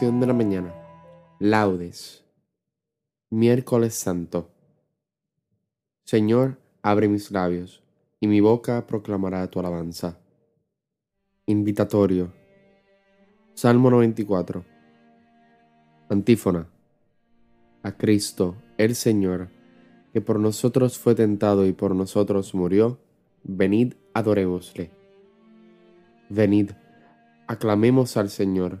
De la mañana. Laudes. Miércoles Santo. Señor, abre mis labios, y mi boca proclamará tu alabanza. Invitatorio. Salmo 94. Antífona. A Cristo, el Señor, que por nosotros fue tentado y por nosotros murió, venid adorémosle. Venid, aclamemos al Señor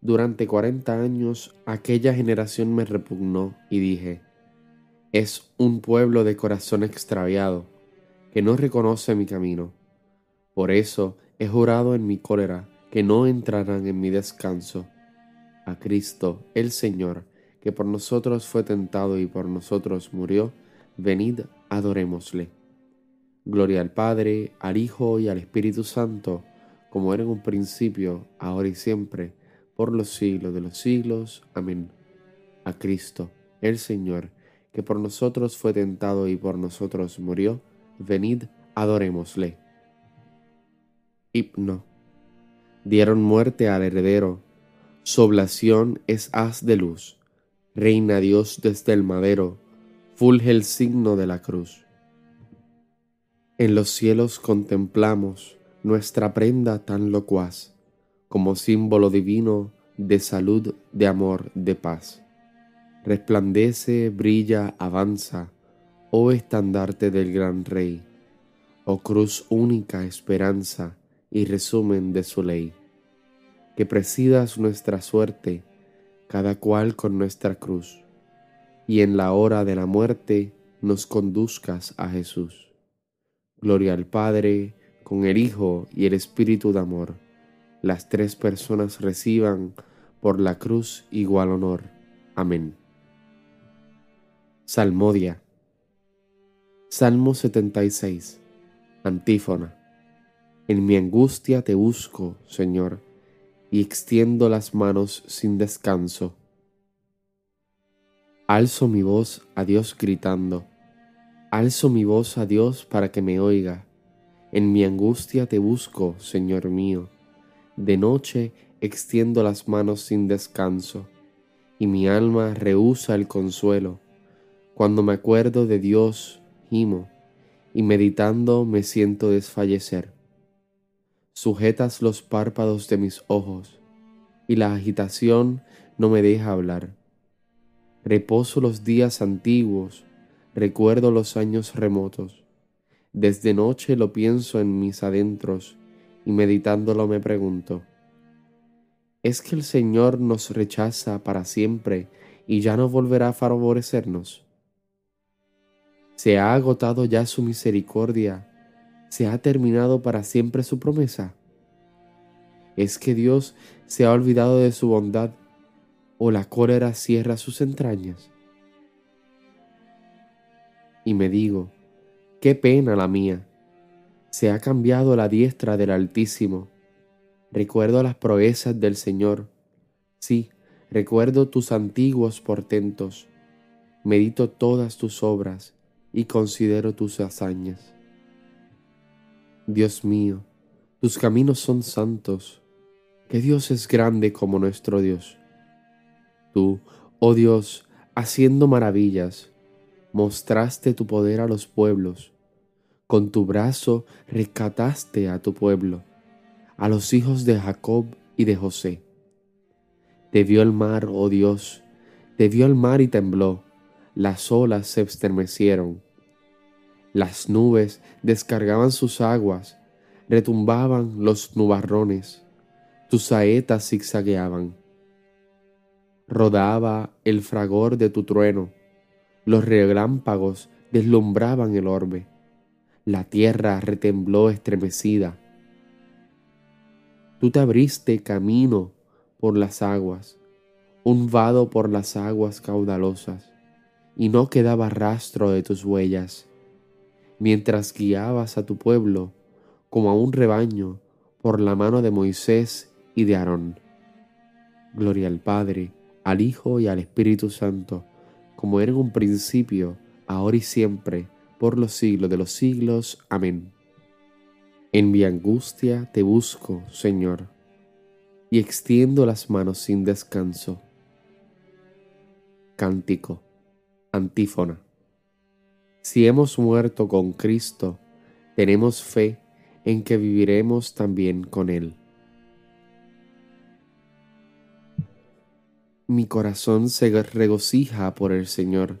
Durante cuarenta años aquella generación me repugnó y dije, es un pueblo de corazón extraviado, que no reconoce mi camino. Por eso he jurado en mi cólera que no entrarán en mi descanso. A Cristo, el Señor, que por nosotros fue tentado y por nosotros murió, venid, adorémosle. Gloria al Padre, al Hijo y al Espíritu Santo, como era en un principio, ahora y siempre, por los siglos de los siglos. Amén. A Cristo, el Señor, que por nosotros fue tentado y por nosotros murió, venid, adorémosle. Hipno. Dieron muerte al heredero, su oblación es haz de luz, reina Dios desde el madero, fulge el signo de la cruz. En los cielos contemplamos nuestra prenda tan locuaz, como símbolo divino de salud, de amor, de paz. Resplandece, brilla, avanza, oh estandarte del gran Rey, oh cruz única esperanza y resumen de su ley. Que presidas nuestra suerte, cada cual con nuestra cruz, y en la hora de la muerte nos conduzcas a Jesús. Gloria al Padre, con el Hijo y el Espíritu de amor las tres personas reciban por la cruz igual honor. Amén. Salmodia. Salmo 76. Antífona. En mi angustia te busco, Señor, y extiendo las manos sin descanso. Alzo mi voz a Dios gritando. Alzo mi voz a Dios para que me oiga. En mi angustia te busco, Señor mío de noche extiendo las manos sin descanso, y mi alma rehúsa el consuelo. Cuando me acuerdo de Dios, gimo, y meditando me siento desfallecer. Sujetas los párpados de mis ojos, y la agitación no me deja hablar. Reposo los días antiguos, recuerdo los años remotos. Desde noche lo pienso en mis adentros, y meditándolo me pregunto, ¿es que el Señor nos rechaza para siempre y ya no volverá a favorecernos? ¿Se ha agotado ya su misericordia? ¿Se ha terminado para siempre su promesa? ¿Es que Dios se ha olvidado de su bondad o la cólera cierra sus entrañas? Y me digo, qué pena la mía se ha cambiado la diestra del Altísimo. Recuerdo las proezas del Señor, Sí, recuerdo tus antiguos portentos, medito todas tus obras y considero tus hazañas. Dios mío, tus caminos son santos, que Dios es grande como nuestro Dios. Tú, oh Dios, haciendo maravillas, mostraste tu poder a los pueblos, con tu brazo rescataste a tu pueblo, a los hijos de Jacob y de José. Te vio el mar, oh Dios, te vio el mar y tembló, las olas se estremecieron. Las nubes descargaban sus aguas, retumbaban los nubarrones, tus saetas zigzagueaban. Rodaba el fragor de tu trueno, los relámpagos deslumbraban el orbe, la tierra retembló estremecida. Tú te abriste camino por las aguas, un vado por las aguas caudalosas, y no quedaba rastro de tus huellas, mientras guiabas a tu pueblo como a un rebaño por la mano de Moisés y de Aarón. Gloria al Padre, al Hijo y al Espíritu Santo, como era en un principio, ahora y siempre, por los siglos de los siglos. Amén. En mi angustia te busco, Señor, y extiendo las manos sin descanso. Cántico, antífona. Si hemos muerto con Cristo, tenemos fe en que viviremos también con Él. Mi corazón se regocija por el Señor,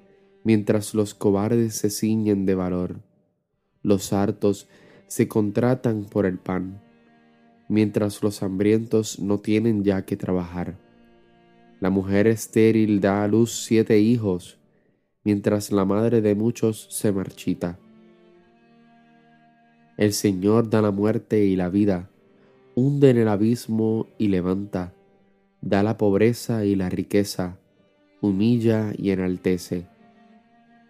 mientras los cobardes se ciñen de valor. Los hartos se contratan por el pan, mientras los hambrientos no tienen ya que trabajar. La mujer estéril da a luz siete hijos, mientras la madre de muchos se marchita. El Señor da la muerte y la vida, hunde en el abismo y levanta, da la pobreza y la riqueza, humilla y enaltece.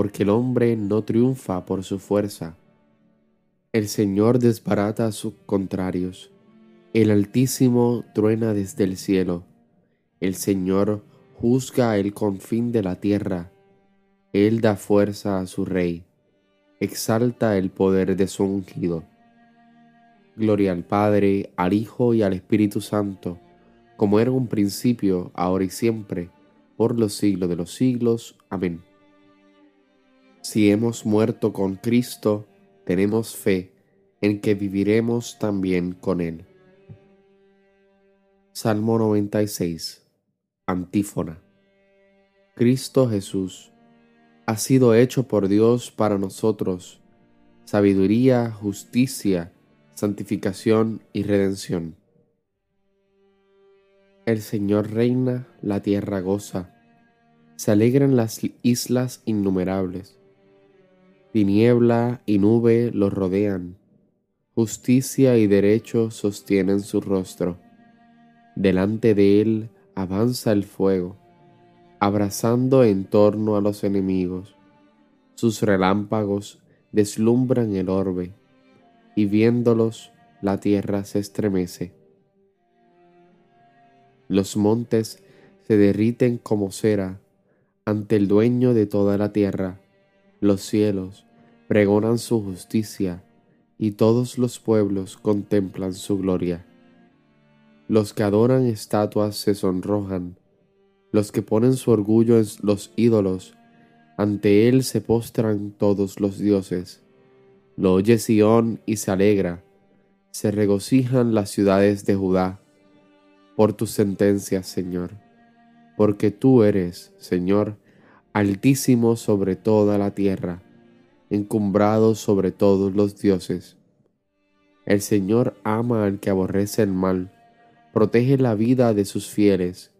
porque el hombre no triunfa por su fuerza. El Señor desbarata a sus contrarios, el Altísimo truena desde el cielo, el Señor juzga el confín de la tierra, Él da fuerza a su Rey, exalta el poder de su ungido. Gloria al Padre, al Hijo y al Espíritu Santo, como era un principio, ahora y siempre, por los siglos de los siglos. Amén. Si hemos muerto con Cristo, tenemos fe en que viviremos también con Él. Salmo 96. Antífona. Cristo Jesús ha sido hecho por Dios para nosotros, sabiduría, justicia, santificación y redención. El Señor reina, la tierra goza, se alegran las islas innumerables. Tiniebla y nube lo rodean, justicia y derecho sostienen su rostro. Delante de él avanza el fuego, abrazando en torno a los enemigos. Sus relámpagos deslumbran el orbe y viéndolos la tierra se estremece. Los montes se derriten como cera ante el dueño de toda la tierra. Los cielos pregonan su justicia y todos los pueblos contemplan su gloria. Los que adoran estatuas se sonrojan, Los que ponen su orgullo en los ídolos, ante él se postran todos los dioses. Lo oye Sión y se alegra, se regocijan las ciudades de Judá por tus sentencias, Señor, porque tú eres, Señor, altísimo sobre toda la tierra, encumbrado sobre todos los dioses. El Señor ama al que aborrece el mal, protege la vida de sus fieles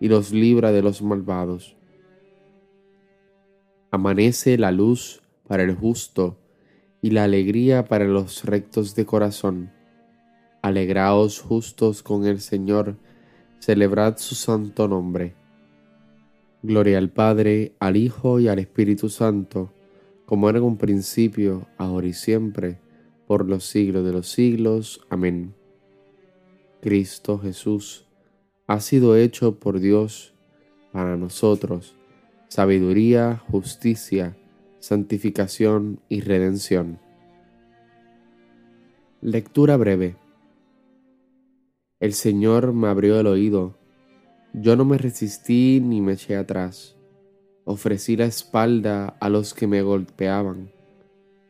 y los libra de los malvados. Amanece la luz para el justo y la alegría para los rectos de corazón. Alegraos justos con el Señor, celebrad su santo nombre. Gloria al Padre, al Hijo y al Espíritu Santo, como era en un principio, ahora y siempre, por los siglos de los siglos. Amén. Cristo Jesús ha sido hecho por Dios para nosotros sabiduría, justicia, santificación y redención. Lectura breve. El Señor me abrió el oído, yo no me resistí ni me eché atrás, ofrecí la espalda a los que me golpeaban,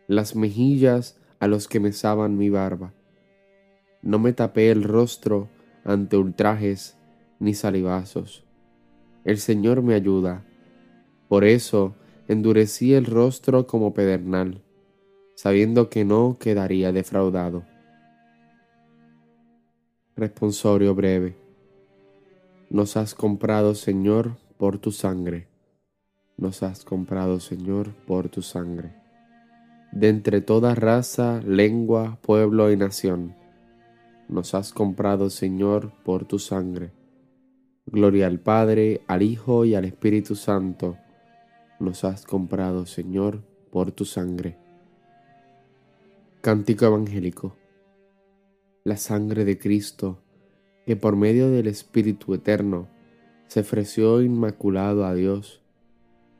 las mejillas a los que mesaban mi barba. No me tapé el rostro ante ultrajes ni salivazos. El Señor me ayuda. Por eso endurecí el rostro como pedernal, sabiendo que no quedaría defraudado. Responsorio breve. Nos has comprado, Señor, por tu sangre. Nos has comprado, Señor, por tu sangre. De entre toda raza, lengua, pueblo y nación, nos has comprado, Señor, por tu sangre. Gloria al Padre, al Hijo y al Espíritu Santo nos has comprado, Señor, por tu sangre. Cántico Evangélico. La sangre de Cristo, que por medio del Espíritu Eterno se ofreció inmaculado a Dios,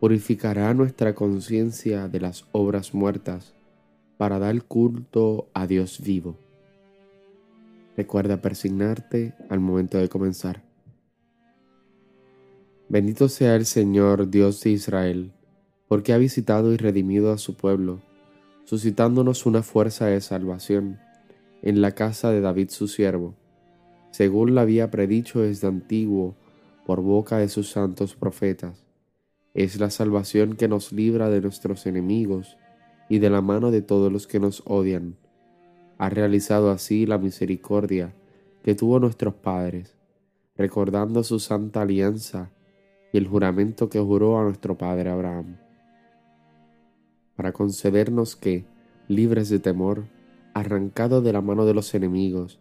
purificará nuestra conciencia de las obras muertas para dar culto a Dios vivo. Recuerda persignarte al momento de comenzar. Bendito sea el Señor Dios de Israel, porque ha visitado y redimido a su pueblo, suscitándonos una fuerza de salvación en la casa de David su siervo, según la había predicho desde antiguo por boca de sus santos profetas. Es la salvación que nos libra de nuestros enemigos y de la mano de todos los que nos odian. Ha realizado así la misericordia que tuvo nuestros padres, recordando su santa alianza y el juramento que juró a nuestro padre Abraham, para concedernos que, libres de temor, arrancados de la mano de los enemigos,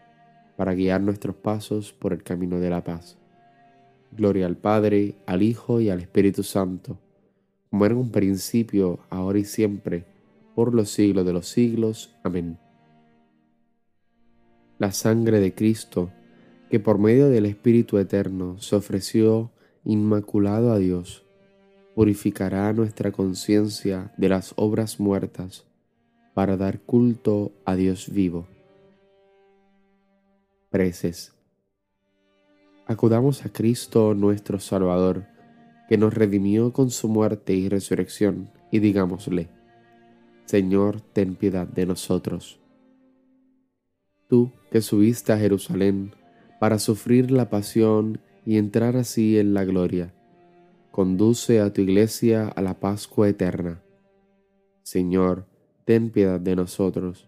para guiar nuestros pasos por el camino de la paz. Gloria al Padre, al Hijo y al Espíritu Santo, como era en un principio, ahora y siempre, por los siglos de los siglos. Amén. La sangre de Cristo, que por medio del Espíritu Eterno se ofreció inmaculado a Dios, purificará nuestra conciencia de las obras muertas para dar culto a Dios vivo. Preces. Acudamos a Cristo nuestro Salvador, que nos redimió con su muerte y resurrección, y digámosle, Señor, ten piedad de nosotros. Tú que subiste a Jerusalén para sufrir la pasión y entrar así en la gloria. Conduce a tu iglesia a la Pascua eterna. Señor, ten piedad de nosotros.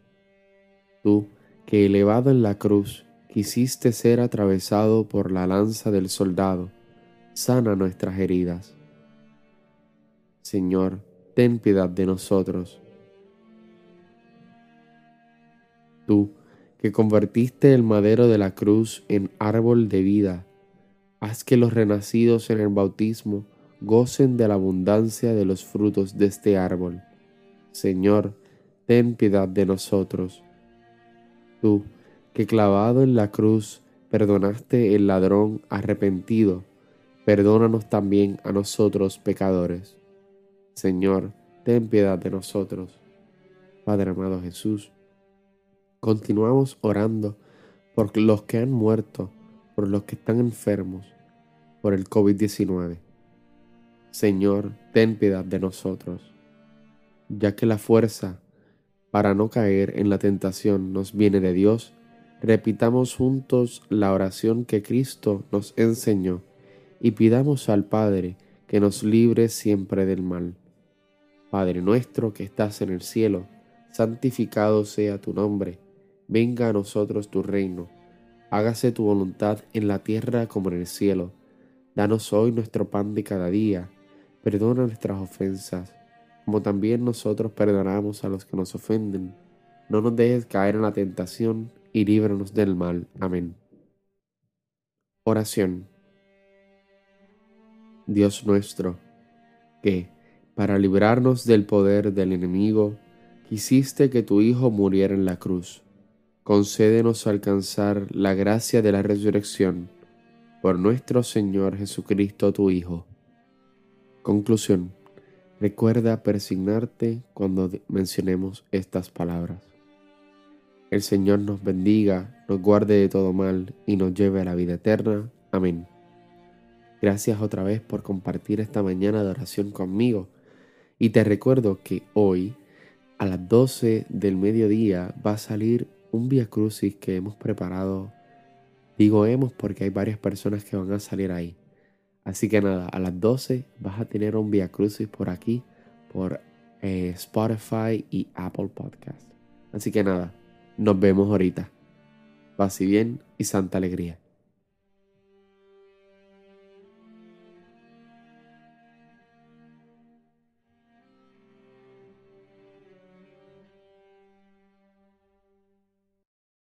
Tú, que elevado en la cruz, quisiste ser atravesado por la lanza del soldado, sana nuestras heridas. Señor, ten piedad de nosotros. Tú, que convertiste el madero de la cruz en árbol de vida, Haz que los renacidos en el bautismo gocen de la abundancia de los frutos de este árbol. Señor, ten piedad de nosotros. Tú, que clavado en la cruz perdonaste el ladrón arrepentido, perdónanos también a nosotros pecadores. Señor, ten piedad de nosotros. Padre amado Jesús, continuamos orando por los que han muerto, por los que están enfermos, por el COVID-19. Señor, ten piedad de nosotros, ya que la fuerza para no caer en la tentación nos viene de Dios, repitamos juntos la oración que Cristo nos enseñó y pidamos al Padre que nos libre siempre del mal. Padre nuestro que estás en el cielo, santificado sea tu nombre, venga a nosotros tu reino, hágase tu voluntad en la tierra como en el cielo. Danos hoy nuestro pan de cada día, perdona nuestras ofensas, como también nosotros perdonamos a los que nos ofenden. No nos dejes caer en la tentación y líbranos del mal. Amén. Oración. Dios nuestro, que, para librarnos del poder del enemigo, quisiste que tu Hijo muriera en la cruz. Concédenos alcanzar la gracia de la resurrección por nuestro Señor Jesucristo, tu Hijo. Conclusión. Recuerda persignarte cuando mencionemos estas palabras. El Señor nos bendiga, nos guarde de todo mal y nos lleve a la vida eterna. Amén. Gracias otra vez por compartir esta mañana de oración conmigo. Y te recuerdo que hoy a las 12 del mediodía va a salir un Via Crucis que hemos preparado. Digo hemos porque hay varias personas que van a salir ahí. Así que nada, a las 12 vas a tener un Via Crucis por aquí, por eh, Spotify y Apple Podcast. Así que nada, nos vemos ahorita. Paz y bien y santa alegría.